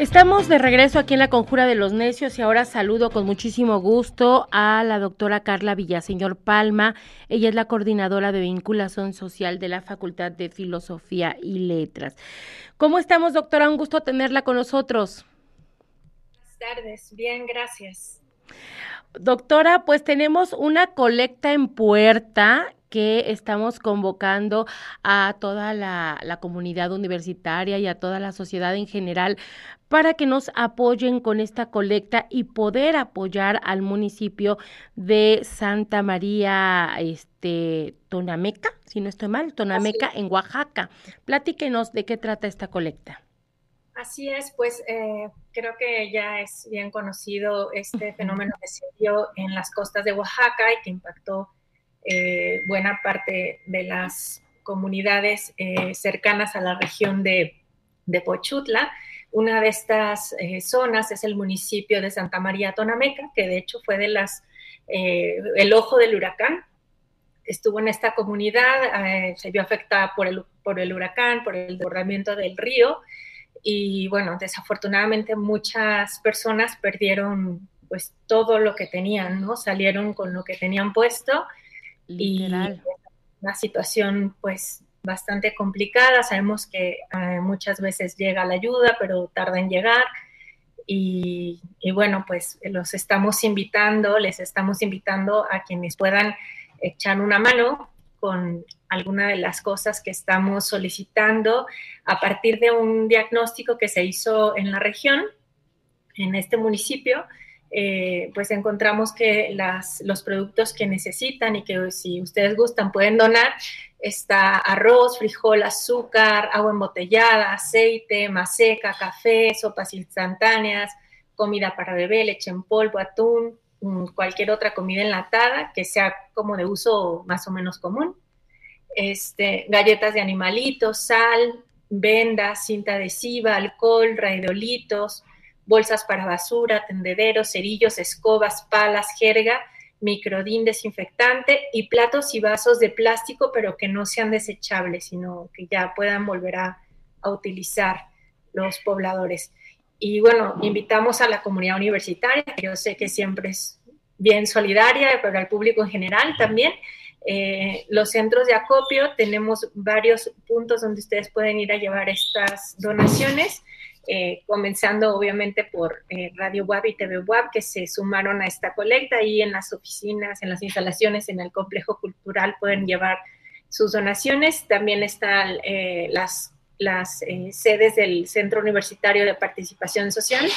Estamos de regreso aquí en la Conjura de los Necios y ahora saludo con muchísimo gusto a la doctora Carla Villaseñor Palma. Ella es la coordinadora de vinculación social de la Facultad de Filosofía y Letras. ¿Cómo estamos, doctora? Un gusto tenerla con nosotros. Buenas tardes, bien, gracias. Doctora, pues tenemos una colecta en puerta que estamos convocando a toda la, comunidad universitaria y a toda la sociedad en general para que nos apoyen con esta colecta y poder apoyar al municipio de Santa María este Tonameca, si no estoy mal, Tonameca en Oaxaca. Platíquenos de qué trata esta colecta. Así es, pues eh, creo que ya es bien conocido este fenómeno que se dio en las costas de Oaxaca y que impactó eh, buena parte de las comunidades eh, cercanas a la región de, Pochutla. Una de estas eh, zonas es el municipio de Santa María Tonameca, que de hecho fue de las, el ojo del huracán. Estuvo en esta comunidad, se vio afectada por el, por el huracán, por el desbordamiento del río y bueno, desafortunadamente muchas personas perdieron pues todo lo que tenían, ¿no? Salieron con lo que tenían puesto y una situación pues bastante complicada. Sabemos que eh, muchas veces llega la ayuda, pero tarda en llegar. Y, bueno, pues los estamos invitando, les estamos invitando a quienes puedan echar una mano con alguna de las cosas que estamos solicitando a partir de un diagnóstico que se hizo en la región, en este municipio, eh, pues encontramos que los productos que necesitan y que si ustedes gustan pueden donar, está arroz, frijol, azúcar, agua embotellada, aceite, maseca, café, sopas instantáneas, comida para bebé, leche en polvo, atún, mm, cualquier otra comida enlatada que sea como de uso más o menos común. Este, galletas de animalitos, sal, vendas, cinta adhesiva, alcohol, raidolitos, bolsas para basura, tendederos, cerillos, escobas, palas, jerga, microdín desinfectante y platos y vasos de plástico, pero que no sean desechables, sino que ya puedan volver a, utilizar los pobladores. Y bueno, invitamos a la comunidad universitaria, que yo sé que siempre es bien solidaria, pero al público en general también. Eh, los centros de acopio, tenemos varios puntos donde ustedes pueden ir a llevar estas donaciones. Eh, comenzando obviamente por eh, Radio WAB y TV WAB, que se sumaron a esta colecta y en las oficinas, en las instalaciones, en el complejo cultural pueden llevar sus donaciones. También están eh, las, las sedes del Centro Universitario de Participación Social.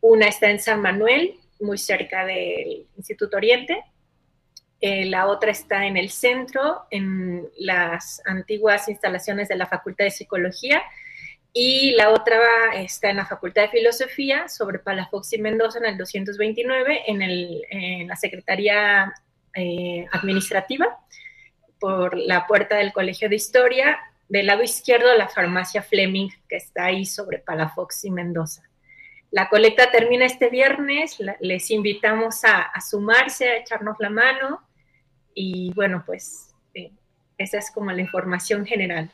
Una está en San Manuel, muy cerca del Instituto Oriente. la otra está en el centro, en las antiguas instalaciones de la Facultad de Psicología y la otra está en la Facultad de Filosofía sobre Palafox y Mendoza en el 229, en, la Secretaría eh, Administrativa, por la puerta del Colegio de Historia, del lado izquierdo la farmacia Fleming, que está ahí sobre Palafox y Mendoza. La colecta termina este viernes, les invitamos a, sumarse, a echarnos la mano y bueno, pues eh, esa es como la información general.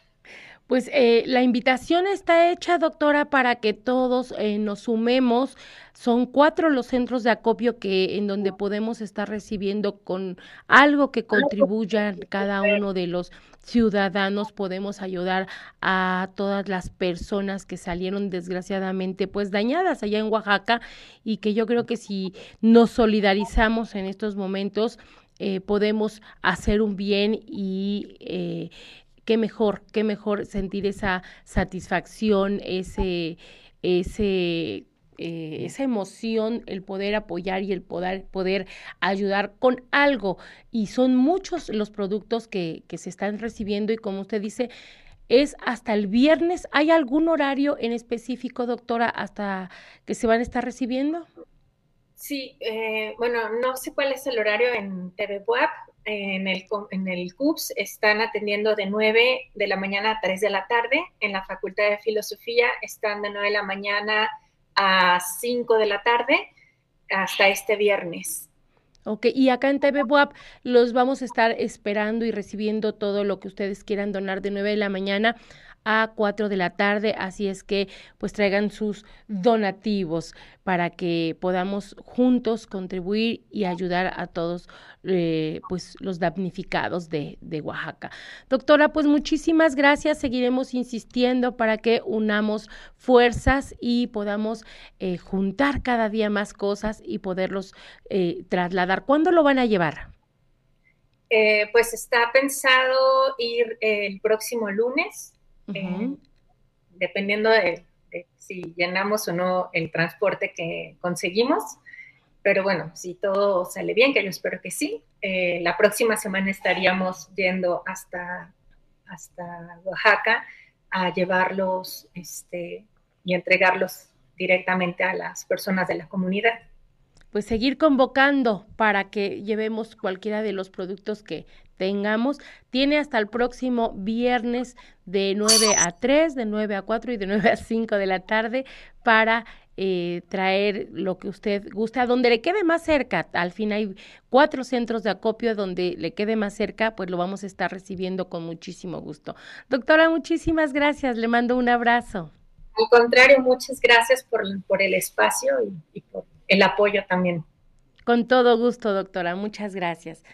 Pues eh, la invitación está hecha, doctora, para que todos eh, nos sumemos. Son cuatro los centros de acopio que en donde podemos estar recibiendo con algo que contribuya cada uno de los ciudadanos podemos ayudar a todas las personas que salieron desgraciadamente pues dañadas allá en Oaxaca y que yo creo que si nos solidarizamos en estos momentos eh, podemos hacer un bien y eh, qué mejor, qué mejor sentir esa satisfacción, ese, ese eh, esa emoción, el poder apoyar y el poder, poder ayudar con algo. Y son muchos los productos que, que se están recibiendo y como usted dice, es hasta el viernes. ¿Hay algún horario en específico, doctora, hasta que se van a estar recibiendo? Sí, eh, bueno, no sé cuál es el horario en TV Web, en el, en el CUPS están atendiendo de 9 de la mañana a 3 de la tarde. En la Facultad de Filosofía están de 9 de la mañana a 5 de la tarde hasta este viernes. Ok, y acá en TV WAP los vamos a estar esperando y recibiendo todo lo que ustedes quieran donar de 9 de la mañana a 4 de la tarde, así es que pues traigan sus donativos para que podamos juntos contribuir y ayudar a todos eh, pues los damnificados de, de, Oaxaca. Doctora, pues muchísimas gracias, seguiremos insistiendo para que unamos fuerzas y podamos eh, juntar cada día más cosas y poderlos eh, trasladar. ¿Cuándo lo van a llevar? pues está pensado ir el próximo lunes dependiendo de, si llenamos o no el transporte que conseguimos. Pero bueno, si todo sale bien, que yo espero que sí, eh, la próxima semana estaríamos yendo hasta, hasta Oaxaca a llevarlos este, y entregarlos directamente a las personas de la comunidad pues seguir convocando para que llevemos cualquiera de los productos que tengamos. Tiene hasta el próximo viernes de 9 a 3, de 9 a 4 y de 9 a 5 de la tarde para eh, traer lo que usted guste, a donde le quede más cerca. Al fin hay cuatro centros de acopio donde le quede más cerca, pues lo vamos a estar recibiendo con muchísimo gusto. Doctora, muchísimas gracias. Le mando un abrazo. Al contrario, muchas gracias por, por el espacio y, y por el apoyo también. Con todo gusto, doctora. Muchas gracias.